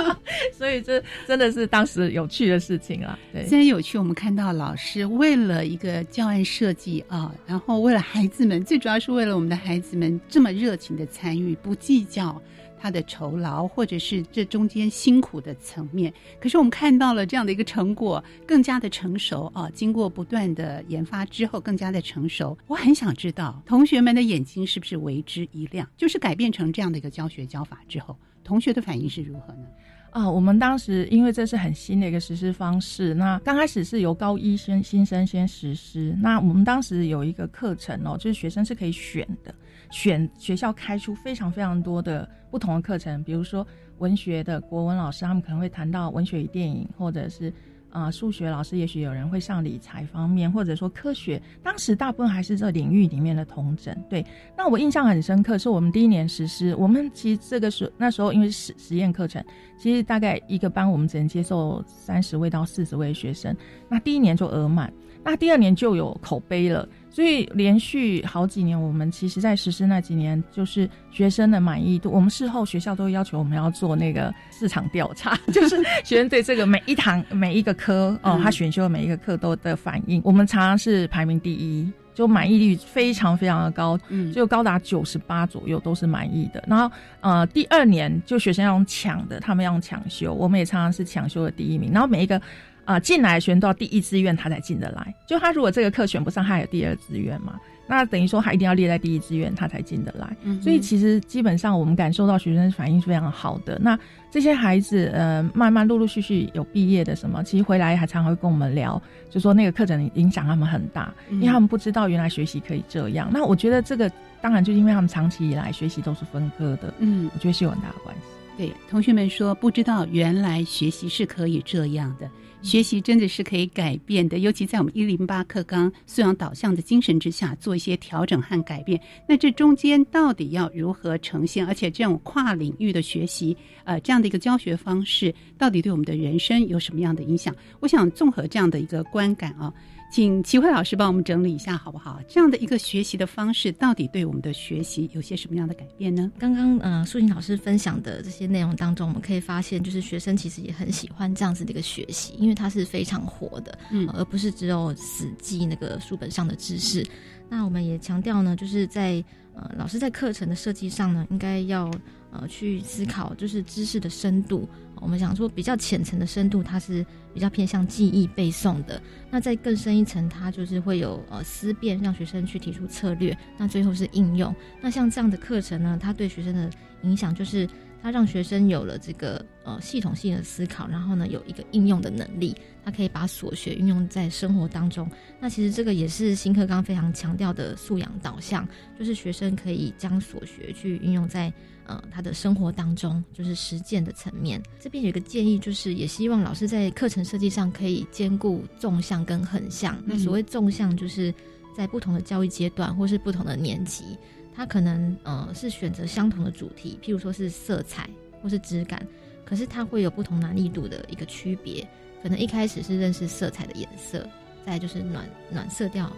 所以这真的是当时有趣的事情啊。对，虽然有趣，我们看到老师为了一个教案设计啊，然后为了孩子们，最主要是为了我们的孩子们这么热情的参与，不计较。他的酬劳，或者是这中间辛苦的层面，可是我们看到了这样的一个成果，更加的成熟啊！经过不断的研发之后，更加的成熟。我很想知道，同学们的眼睛是不是为之一亮？就是改变成这样的一个教学教法之后，同学的反应是如何呢？啊，我们当时因为这是很新的一个实施方式，那刚开始是由高一先新生先实施。那我们当时有一个课程哦，就是学生是可以选的。选学校开出非常非常多的不同的课程，比如说文学的国文老师，他们可能会谈到文学与电影，或者是啊数学老师，也许有人会上理财方面，或者说科学。当时大部分还是这领域里面的同整。对，那我印象很深刻，是我们第一年实施，我们其实这个时那时候因为实实验课程，其实大概一个班我们只能接受三十位到四十位学生，那第一年就额满，那第二年就有口碑了。所以连续好几年，我们其实在实施那几年，就是学生的满意度。我们事后学校都要求我们要做那个市场调查，就是学生对这个每一堂每一个科哦，他选修的每一个课都的反应。我们常常是排名第一，就满意率非常非常的高，就高达九十八左右都是满意的。然后呃，第二年就学生要用抢的，他们要用抢修，我们也常常是抢修的第一名。然后每一个。啊，进来选到第一志愿，他才进得来。就他如果这个课选不上，他有第二志愿嘛？那等于说他一定要列在第一志愿，他才进得来。所以其实基本上我们感受到学生反应是非常好的。那这些孩子呃，慢慢陆陆续续有毕业的什么，其实回来还常常会跟我们聊，就说那个课程影响他们很大，因为他们不知道原来学习可以这样。那我觉得这个当然就因为他们长期以来学习都是分科的，嗯，我觉得是有很大的关系。对，同学们说不知道原来学习是可以这样的。学习真的是可以改变的，尤其在我们一零八课纲素养导向的精神之下，做一些调整和改变。那这中间到底要如何呈现？而且这种跨领域的学习，呃，这样的一个教学方式，到底对我们的人生有什么样的影响？我想综合这样的一个观感啊。请齐慧老师帮我们整理一下，好不好？这样的一个学习的方式，到底对我们的学习有些什么样的改变呢？刚刚呃，素琴老师分享的这些内容当中，我们可以发现，就是学生其实也很喜欢这样子的一个学习，因为它是非常活的，嗯，而不是只有死记那个书本上的知识。那我们也强调呢，就是在呃，老师在课程的设计上呢，应该要呃去思考，就是知识的深度。我们想说，比较浅层的深度，它是比较偏向记忆背诵的。那在更深一层，它就是会有呃思辨，让学生去提出策略。那最后是应用。那像这样的课程呢，它对学生的影响就是，它让学生有了这个呃系统性的思考，然后呢有一个应用的能力，他可以把所学运用在生活当中。那其实这个也是新课纲非常强调的素养导向，就是学生可以将所学去运用在。呃，他的生活当中就是实践的层面。这边有一个建议，就是也希望老师在课程设计上可以兼顾纵向跟横向。那所谓纵向，就是在不同的教育阶段或是不同的年级，他可能呃是选择相同的主题，譬如说是色彩或是质感，可是它会有不同难易度的一个区别。可能一开始是认识色彩的颜色，再就是暖暖色调、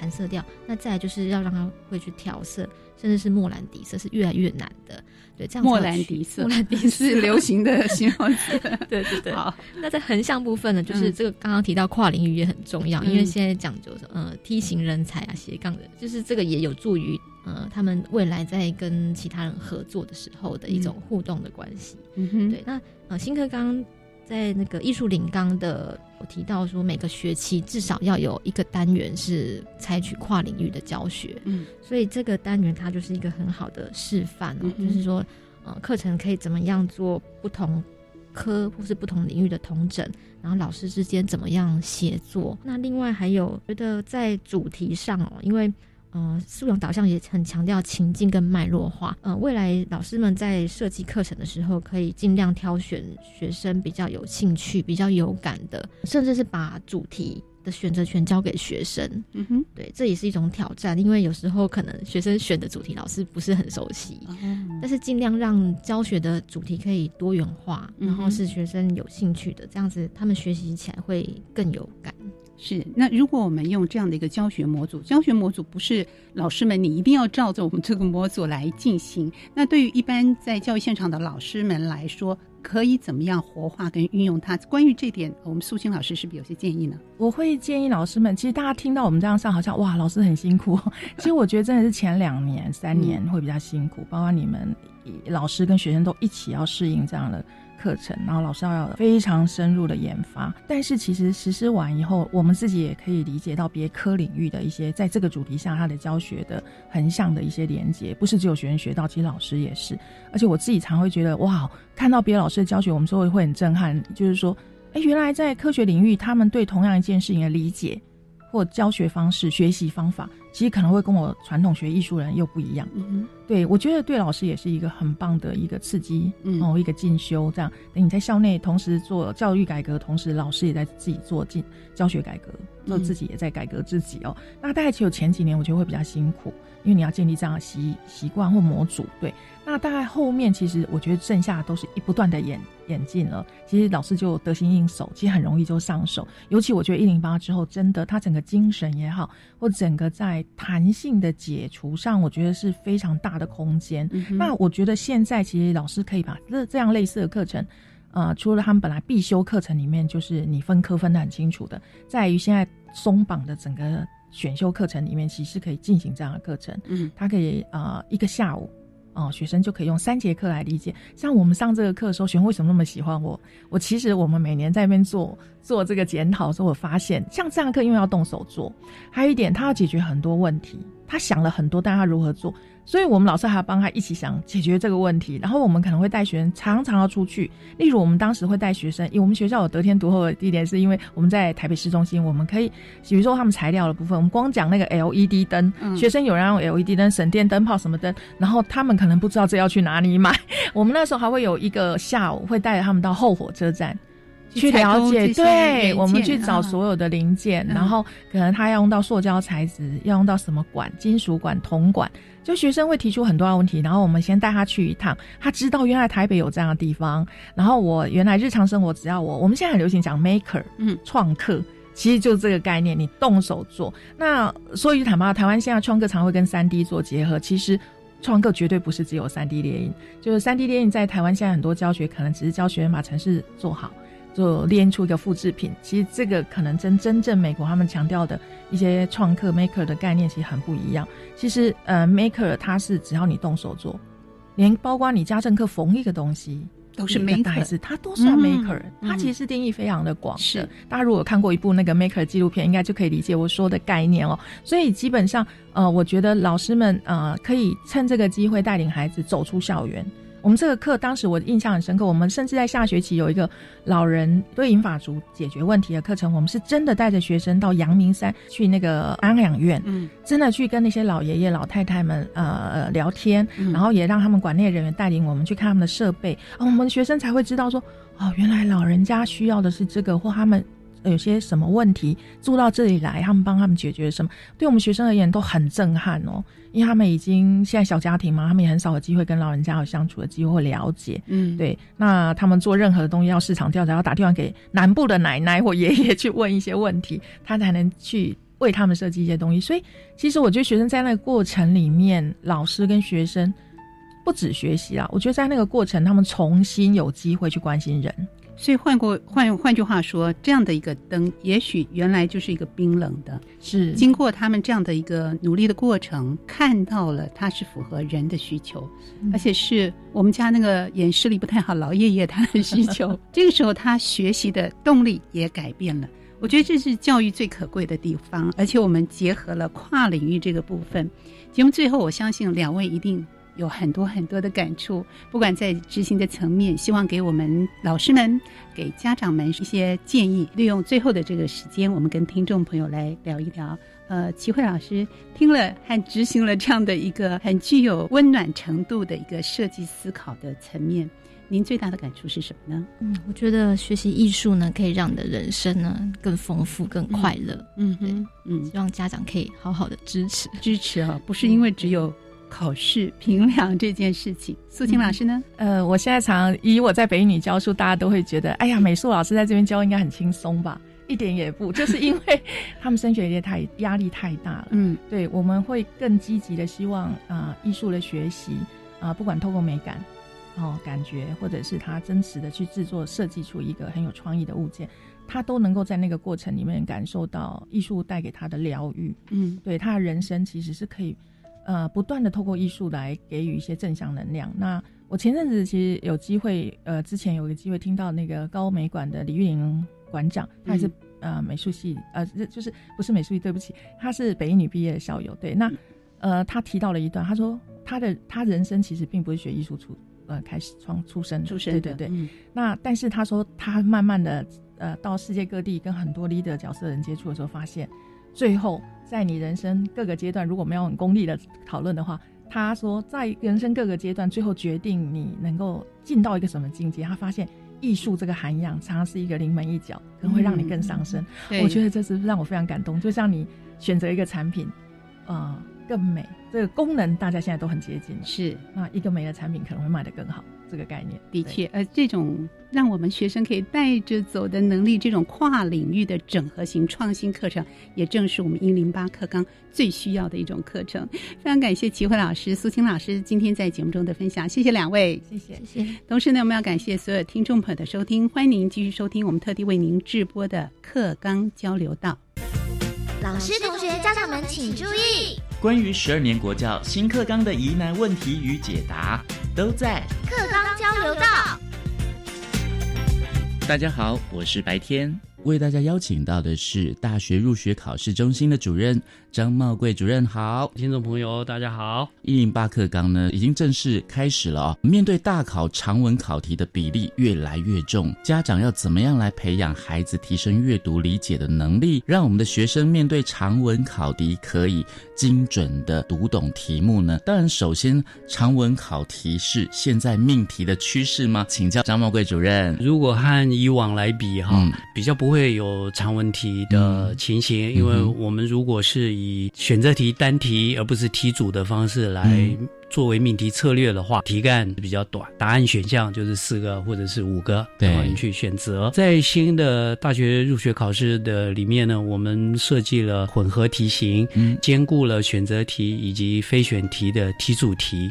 寒色调，那再就是要让他会去调色。甚至是莫兰迪色是越来越难的，对，这样莫兰迪色，莫兰迪是流行的形容词，对对对。好，那在横向部分呢，就是这个刚刚提到跨领域也很重要，因为现在讲究呃梯形人才啊，斜杠的，就是这个也有助于呃他们未来在跟其他人合作的时候的一种互动的关系。嗯哼，对，那呃新课纲。在那个艺术领纲的，我提到说每个学期至少要有一个单元是采取跨领域的教学，嗯，所以这个单元它就是一个很好的示范哦，就是说，呃，课程可以怎么样做不同科或是不同领域的同整，然后老师之间怎么样协作。那另外还有觉得在主题上哦，因为。呃，素养导向也很强调情境跟脉络化。呃，未来老师们在设计课程的时候，可以尽量挑选学生比较有兴趣、比较有感的，甚至是把主题的选择权交给学生。嗯哼，对，这也是一种挑战，因为有时候可能学生选的主题老师不是很熟悉，但是尽量让教学的主题可以多元化，然后是学生有兴趣的，这样子他们学习起来会更有感。是，那如果我们用这样的一个教学模组，教学模组不是老师们你一定要照着我们这个模组来进行。那对于一般在教育现场的老师们来说，可以怎么样活化跟运用它？关于这点，我们素清老师是不是有些建议呢？我会建议老师们，其实大家听到我们这样上，好像哇，老师很辛苦。其实我觉得真的是前两年、三年会比较辛苦，包括你们老师跟学生都一起要适应这样的。课程，然后老师要非常深入的研发，但是其实实施完以后，我们自己也可以理解到别科领域的一些在这个主题下他的教学的横向的一些连接，不是只有学生学到，其实老师也是。而且我自己常会觉得，哇，看到别的老师的教学，我们说会很震撼，就是说，哎，原来在科学领域，他们对同样一件事情的理解或教学方式、学习方法。其实可能会跟我传统学艺术人又不一样，嗯，对我觉得对老师也是一个很棒的一个刺激，哦，一个进修，这样等你在校内同时做教育改革，同时老师也在自己做进教学改革，做自己也在改革自己哦。那大概只有前几年我觉得会比较辛苦，因为你要建立这样的习习惯或模组，对。那大概后面其实我觉得剩下都是一不断的演演进了，其实老师就得心应手，其实很容易就上手。尤其我觉得一零八之后，真的他整个精神也好，或整个在弹性的解除上，我觉得是非常大的空间。那我觉得现在其实老师可以把这这样类似的课程，呃，除了他们本来必修课程里面，就是你分科分得很清楚的，在于现在松绑的整个选修课程里面，其实可以进行这样的课程。嗯，他可以呃一个下午。哦，学生就可以用三节课来理解。像我们上这个课的时候，学生为什么那么喜欢我？我其实我们每年在那边做做这个检讨的时候，我发现像这样课因为要动手做，还有一点他要解决很多问题，他想了很多，但他如何做？所以我们老师还要帮他一起想解决这个问题，然后我们可能会带学生常常要出去。例如，我们当时会带学生，因为我们学校有得天独厚的地点，是因为我们在台北市中心，我们可以，比如说他们材料的部分，我们光讲那个 LED 灯，学生有人用 LED 灯省电灯泡什么灯，然后他们可能不知道这要去哪里买。我们那时候还会有一个下午会带着他们到后火车站。去了解，对我们去找所有的零件，然后可能他要用到塑胶材质，要用到什么管，金属管、铜管，就学生会提出很多问题，然后我们先带他去一趟，他知道原来台北有这样的地方，然后我原来日常生活只要我，我们现在很流行讲 maker，嗯，创客，其实就是这个概念，你动手做。那说一句坦白话，台湾现在创客常会跟三 D 做结合，其实创客绝对不是只有三 D 列印，就是三 D 列印在台湾现在很多教学可能只是教学员把城市做好。就练出一个复制品，其实这个可能真真正美国他们强调的一些创客 maker 的概念其实很不一样。其实呃 maker 它是只要你动手做，连包括你家政课缝一个东西都是 maker，它都算 maker，它其实定义非常的广。是大家如果看过一部那个 maker 纪录片，应该就可以理解我说的概念哦。所以基本上呃，我觉得老师们呃可以趁这个机会带领孩子走出校园。我们这个课当时我印象很深刻，我们甚至在下学期有一个老人对银法族解决问题的课程，我们是真的带着学生到阳明山去那个安养院，嗯，真的去跟那些老爷爷老太太们呃聊天，然后也让他们管内人员带领我们去看他们的设备，我们学生才会知道说，哦，原来老人家需要的是这个，或他们。有些什么问题住到这里来，他们帮他们解决什么？对我们学生而言都很震撼哦，因为他们已经现在小家庭嘛，他们也很少有机会跟老人家有相处的机会了解。嗯，对。那他们做任何的东西要市场调查，要打电话给南部的奶奶或爷爷去问一些问题，他才能去为他们设计一些东西。所以，其实我觉得学生在那个过程里面，老师跟学生不止学习啊，我觉得在那个过程，他们重新有机会去关心人。所以换过换换句话说，这样的一个灯，也许原来就是一个冰冷的，是经过他们这样的一个努力的过程，看到了它是符合人的需求，而且是我们家那个眼视力不太好老爷爷他的需求。这个时候他学习的动力也改变了。我觉得这是教育最可贵的地方，而且我们结合了跨领域这个部分。节目最后，我相信两位一定。有很多很多的感触，不管在执行的层面，希望给我们老师们、给家长们一些建议。利用最后的这个时间，我们跟听众朋友来聊一聊。呃，齐慧老师听了和执行了这样的一个很具有温暖程度的一个设计思考的层面，您最大的感触是什么呢？嗯，我觉得学习艺术呢，可以让你的人生呢更丰富、更快乐。嗯哼，嗯，希望家长可以好好的支持支持啊，不是因为只有。考试评量这件事情，素琴老师呢？呃，我现在常以我在北女教书，大家都会觉得，哎呀，美术老师在这边教应该很轻松吧？一点也不，就是因为他们升学业太压力太大了。嗯，对，我们会更积极的希望啊，艺术的学习啊，不管透过美感哦感觉，或者是他真实的去制作设计出一个很有创意的物件，他都能够在那个过程里面感受到艺术带给他的疗愈。嗯，对，他的人生其实是可以。呃，不断的透过艺术来给予一些正向能量。那我前阵子其实有机会，呃，之前有一个机会听到那个高美馆的李玉玲馆长，他也是呃美术系，呃，就是不是美术系，对不起，他是北一女毕业的校友。对，那呃，他提到了一段，他说他的他人生其实并不是学艺术出呃开始创出身出身，对对对。那但是他说他慢慢的呃到世界各地跟很多 leader 角色人接触的时候，发现最后。在你人生各个阶段，如果没有很功利的讨论的话，他说在人生各个阶段，最后决定你能够进到一个什么境界，他发现艺术这个涵养常常是一个临门一脚，可能会让你更上升。我觉得这是让我非常感动。就像你选择一个产品，啊，更美，这个功能大家现在都很接近，是那一个美的产品可能会卖得更好。这个概念的确，呃，这种让我们学生可以带着走的能力，这种跨领域的整合型创新课程，也正是我们一零八课纲最需要的一种课程。非常感谢齐慧老师、苏青老师今天在节目中的分享，谢谢两位，谢谢，谢谢。同时呢，我们要感谢所有听众朋友的收听，欢迎您继续收听我们特地为您直播的课纲交流道。老师、同学、家长们请注意，关于十二年国教新课纲的疑难问题与解答。都在课纲交流道。大家好，我是白天，为大家邀请到的是大学入学考试中心的主任。张茂贵主任好，听众朋友大家好。一零八课纲呢已经正式开始了哦。面对大考长文考题的比例越来越重，家长要怎么样来培养孩子提升阅读理解的能力，让我们的学生面对长文考题可以精准的读懂题目呢？当然，首先长文考题是现在命题的趋势吗？请教张茂贵主任。如果和以往来比哈，比较不会有长文题的情形，因为我们如果是以选择题单题，而不是题组的方式来。作为命题策略的话，题干比较短，答案选项就是四个或者是五个，然后你去选择。在新的大学入学考试的里面呢，我们设计了混合题型，兼顾了选择题以及非选题的题主题。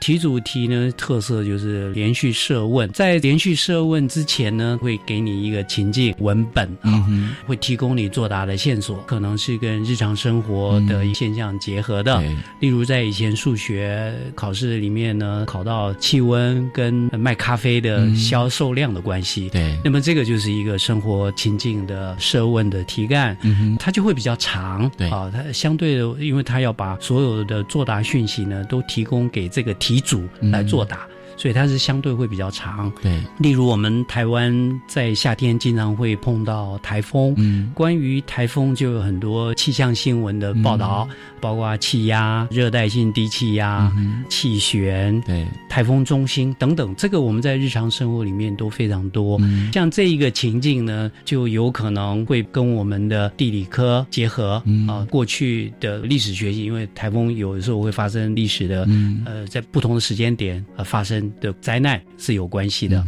题主题呢，特色就是连续设问，在连续设问之前呢，会给你一个情境文本啊，会提供你作答的线索，可能是跟日常生活的现象结合的，例如在以前数学。考试里面呢，考到气温跟卖咖啡的销售量的关系。对，那么这个就是一个生活情境的设问的题干，它就会比较长。对啊，它相对的，因为它要把所有的作答讯息呢，都提供给这个题组来作答。所以它是相对会比较长，对。例如我们台湾在夏天经常会碰到台风，嗯，关于台风就有很多气象新闻的报道，包括气压、热带性低气压、气旋、对，台风中心等等。这个我们在日常生活里面都非常多。像这一个情境呢，就有可能会跟我们的地理科结合啊，过去的历史学习，因为台风有的时候会发生历史的，呃，在不同的时间点呃发生。的灾难是有关系的，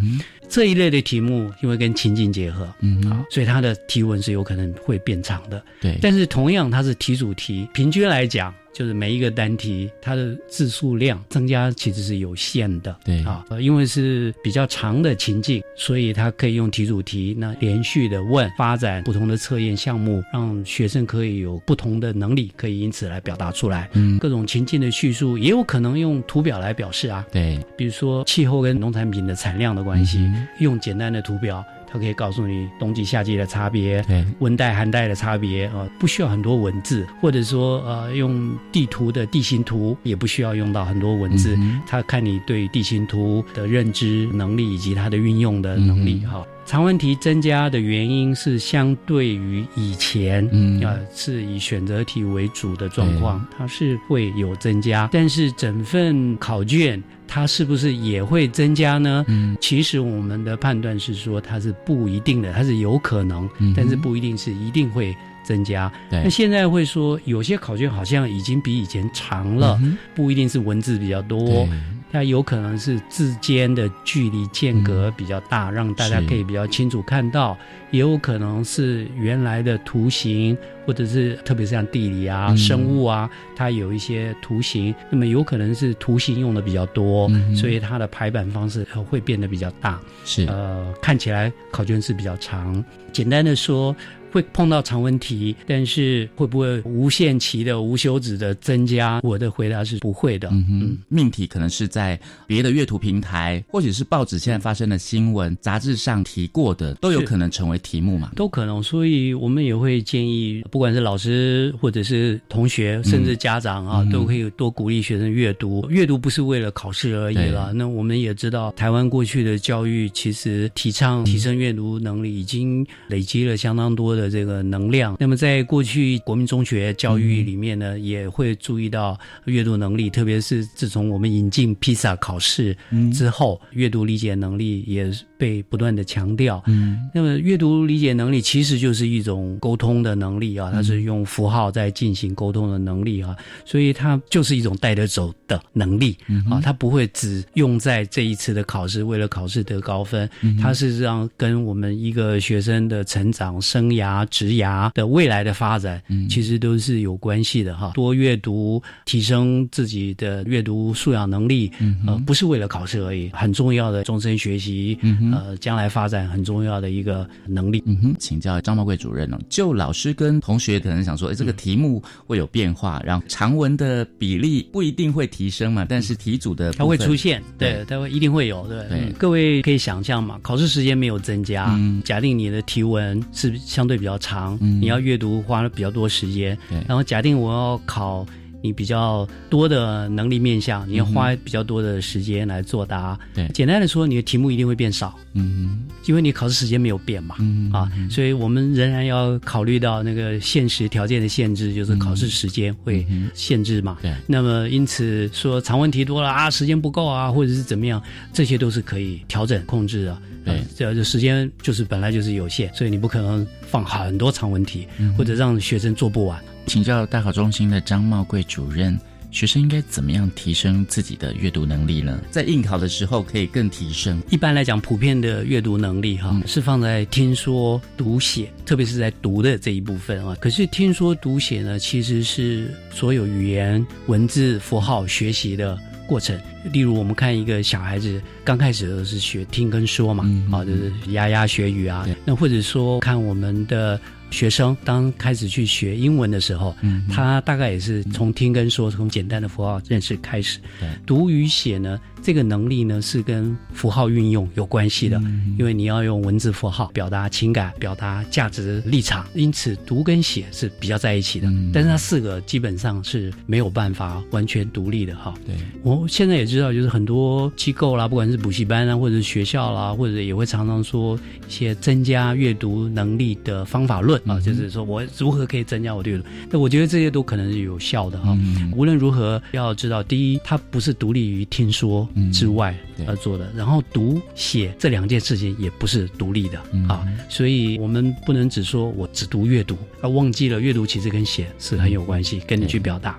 这一类的题目因为跟情境结合，嗯啊，所以它的题文是有可能会变长的。对，但是同样它是题主题，平均来讲。就是每一个单题，它的字数量增加其实是有限的，对啊，因为是比较长的情境，所以它可以用题主题，那连续的问，发展不同的测验项目，让学生可以有不同的能力，可以因此来表达出来。嗯，各种情境的叙述也有可能用图表来表示啊，对，比如说气候跟农产品的产量的关系，用简单的图表。它可以告诉你冬季、夏季的差别，对，温带、寒带的差别啊，不需要很多文字，或者说呃，用地图的地形图也不需要用到很多文字，它看你对地形图的认知能力以及它的运用的能力哈。长问题增加的原因是相对于以前，嗯啊，是以选择题为主的状况，它是会有增加，但是整份考卷。它是不是也会增加呢？嗯，其实我们的判断是说它是不一定的，它是有可能，但是不一定是一定会增加。那现在会说有些考卷好像已经比以前长了，不一定是文字比较多。它有可能是字间的距离间隔比较大，让大家可以比较清楚看到；也有可能是原来的图形，或者是特别是像地理啊、生物啊，它有一些图形，那么有可能是图形用的比较多，所以它的排版方式会变得比较大。是呃，看起来考卷是比较长。简单的说。会碰到常温题，但是会不会无限期的、无休止的增加？我的回答是不会的。嗯哼，命题可能是在别的阅读平台，或者是报纸现在发生的新闻、杂志上提过的，都有可能成为题目嘛？都可能。所以我们也会建议，不管是老师或者是同学，甚至家长啊，都可以多鼓励学生阅读。阅读不是为了考试而已了。那我们也知道，台湾过去的教育其实提倡提升阅读能力，已经累积了相当多的。这个能量，那么在过去国民中学教育里面呢，也会注意到阅读能力，特别是自从我们引进披萨考试之后，阅读理解能力也被不断的强调。嗯，那么阅读理解能力其实就是一种沟通的能力啊，它是用符号在进行沟通的能力啊，所以它就是一种带得走的能力啊，它不会只用在这一次的考试，为了考试得高分，它是让跟我们一个学生的成长生涯。啊，职涯的未来的发展，嗯其实都是有关系的哈。多阅读，提升自己的阅读素养能力，呃，不是为了考试而已，很重要的终身学习，嗯呃，将来发展很重要的一个能力。嗯哼，请教张茂贵主任哦，就老师跟同学可能想说，哎，这个题目会有变化，然后长文的比例不一定会提升嘛，但是题组的它会出现，对，它会一定会有，对。各位可以想象嘛，考试时间没有增加，假定你的题文是相对。比较长，你要阅读花了比较多时间。然后假定我要考你比较多的能力面向，你要花比较多的时间来作答。对，简单的说，你的题目一定会变少。嗯，因为你考试时间没有变嘛。嗯啊，所以我们仍然要考虑到那个现实条件的限制，就是考试时间会限制嘛。对，那么因此说长问题多了啊，时间不够啊，或者是怎么样，这些都是可以调整控制的。对，这时间就是本来就是有限，所以你不可能放很多长问题，或者让学生做不完。请教大考中心的张茂贵主任，学生应该怎么样提升自己的阅读能力呢？在应考的时候可以更提升。一般来讲，普遍的阅读能力哈是放在听说读写，特别是在读的这一部分啊。可是听说读写呢，其实是所有语言文字符号学习的。过程，例如我们看一个小孩子刚开始都是学听跟说嘛，啊，就是牙牙学语啊，那或者说看我们的。学生当开始去学英文的时候，嗯他大概也是从听跟说，从简单的符号认识开始。读与写呢，这个能力呢是跟符号运用有关系的，因为你要用文字符号表达情感、表达价值立场，因此读跟写是比较在一起的。但是它四个基本上是没有办法完全独立的哈。对，我现在也知道，就是很多机构啦，不管是补习班啊，或者是学校啦，或者也会常常说一些增加阅读能力的方法论。啊，就是说我如何可以增加我的阅读？那我觉得这些都可能是有效的哈。无论如何，要知道，第一，它不是独立于听说之外而做的，然后读写这两件事情也不是独立的啊，所以我们不能只说我只读阅读，而忘记了阅读其实跟写是很有关系，跟你去表达。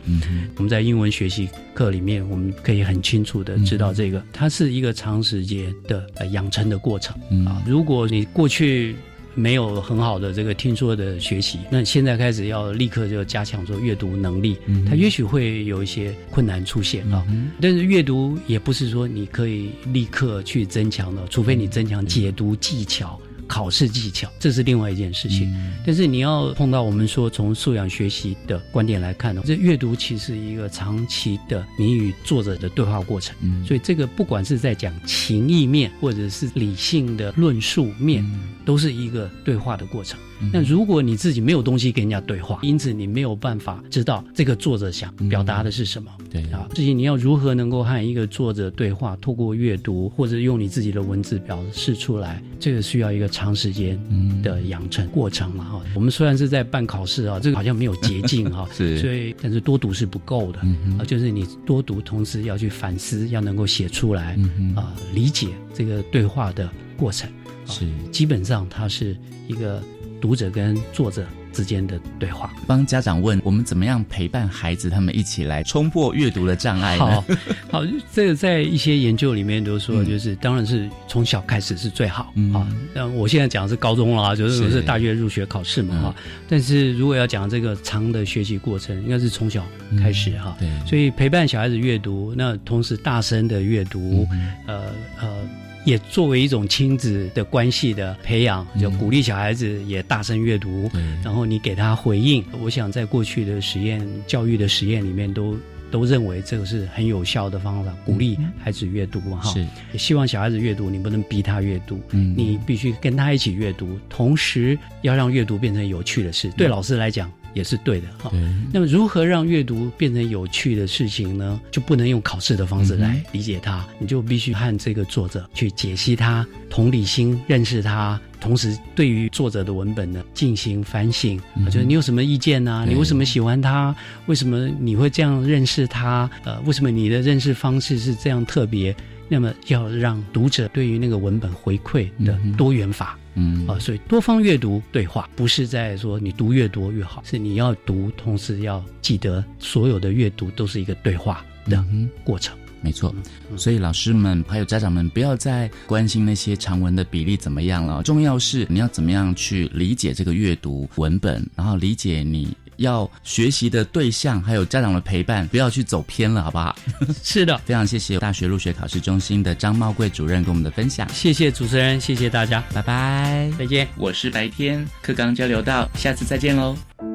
我们在英文学习课里面，我们可以很清楚的知道这个，它是一个长时间的养成的过程啊。如果你过去。没有很好的这个听说的学习，那现在开始要立刻就加强说阅读能力，他也许会有一些困难出现啊。但是阅读也不是说你可以立刻去增强的，除非你增强解读技巧。考试技巧，这是另外一件事情。但是你要碰到我们说从素养学习的观点来看呢，这阅读其实一个长期的你与作者的对话过程。所以这个不管是在讲情意面，或者是理性的论述面，都是一个对话的过程。那如果你自己没有东西跟人家对话，因此你没有办法知道这个作者想表达的是什么。对。啊，至于你要如何能够和一个作者对话，透过阅读或者用你自己的文字表示出来，这个需要一个长时间的养成过程嘛哈。我们虽然是在办考试啊，这个好像没有捷径哈，是，所以但是多读是不够的啊，就是你多读，同时要去反思，要能够写出来啊，理解这个对话的过程，是，基本上它是一个。读者跟作者之间的对话，帮家长问我们怎么样陪伴孩子，他们一起来冲破阅读的障碍。好，好，这个在一些研究里面都说，就是当然是从小开始是最好啊。那我现在讲的是高中了，就是是大学入学考试嘛哈。但是如果要讲这个长的学习过程，应该是从小开始哈。对，所以陪伴小孩子阅读，那同时大声的阅读，呃呃。也作为一种亲子的关系的培养，就鼓励小孩子也大声阅读，然后你给他回应。我想在过去的实验教育的实验里面，都都认为这个是很有效的方法，鼓励孩子阅读哈。是，希望小孩子阅读，你不能逼他阅读，你必须跟他一起阅读，同时要让阅读变成有趣的事。对老师来讲。也是对的哈。那么，如何让阅读变成有趣的事情呢？就不能用考试的方式来理解它，你就必须和这个作者去解析它，同理心认识它，同时对于作者的文本呢进行反省。就是你有什么意见呢？你为什么喜欢他？为什么你会这样认识他？呃，为什么你的认识方式是这样特别？那么，要让读者对于那个文本回馈的多元法。嗯啊，所以多方阅读对话，不是在说你读越多越好，是你要读，同时要记得所有的阅读都是一个对话的过程。没错，所以老师们还有家长们不要再关心那些长文的比例怎么样了，重要是你要怎么样去理解这个阅读文本，然后理解你。要学习的对象，还有家长的陪伴，不要去走偏了，好不好？是的，非常谢谢大学入学考试中心的张茂贵主任给我们的分享。谢谢主持人，谢谢大家，拜拜，再见。我是白天课刚交流到，下次再见喽。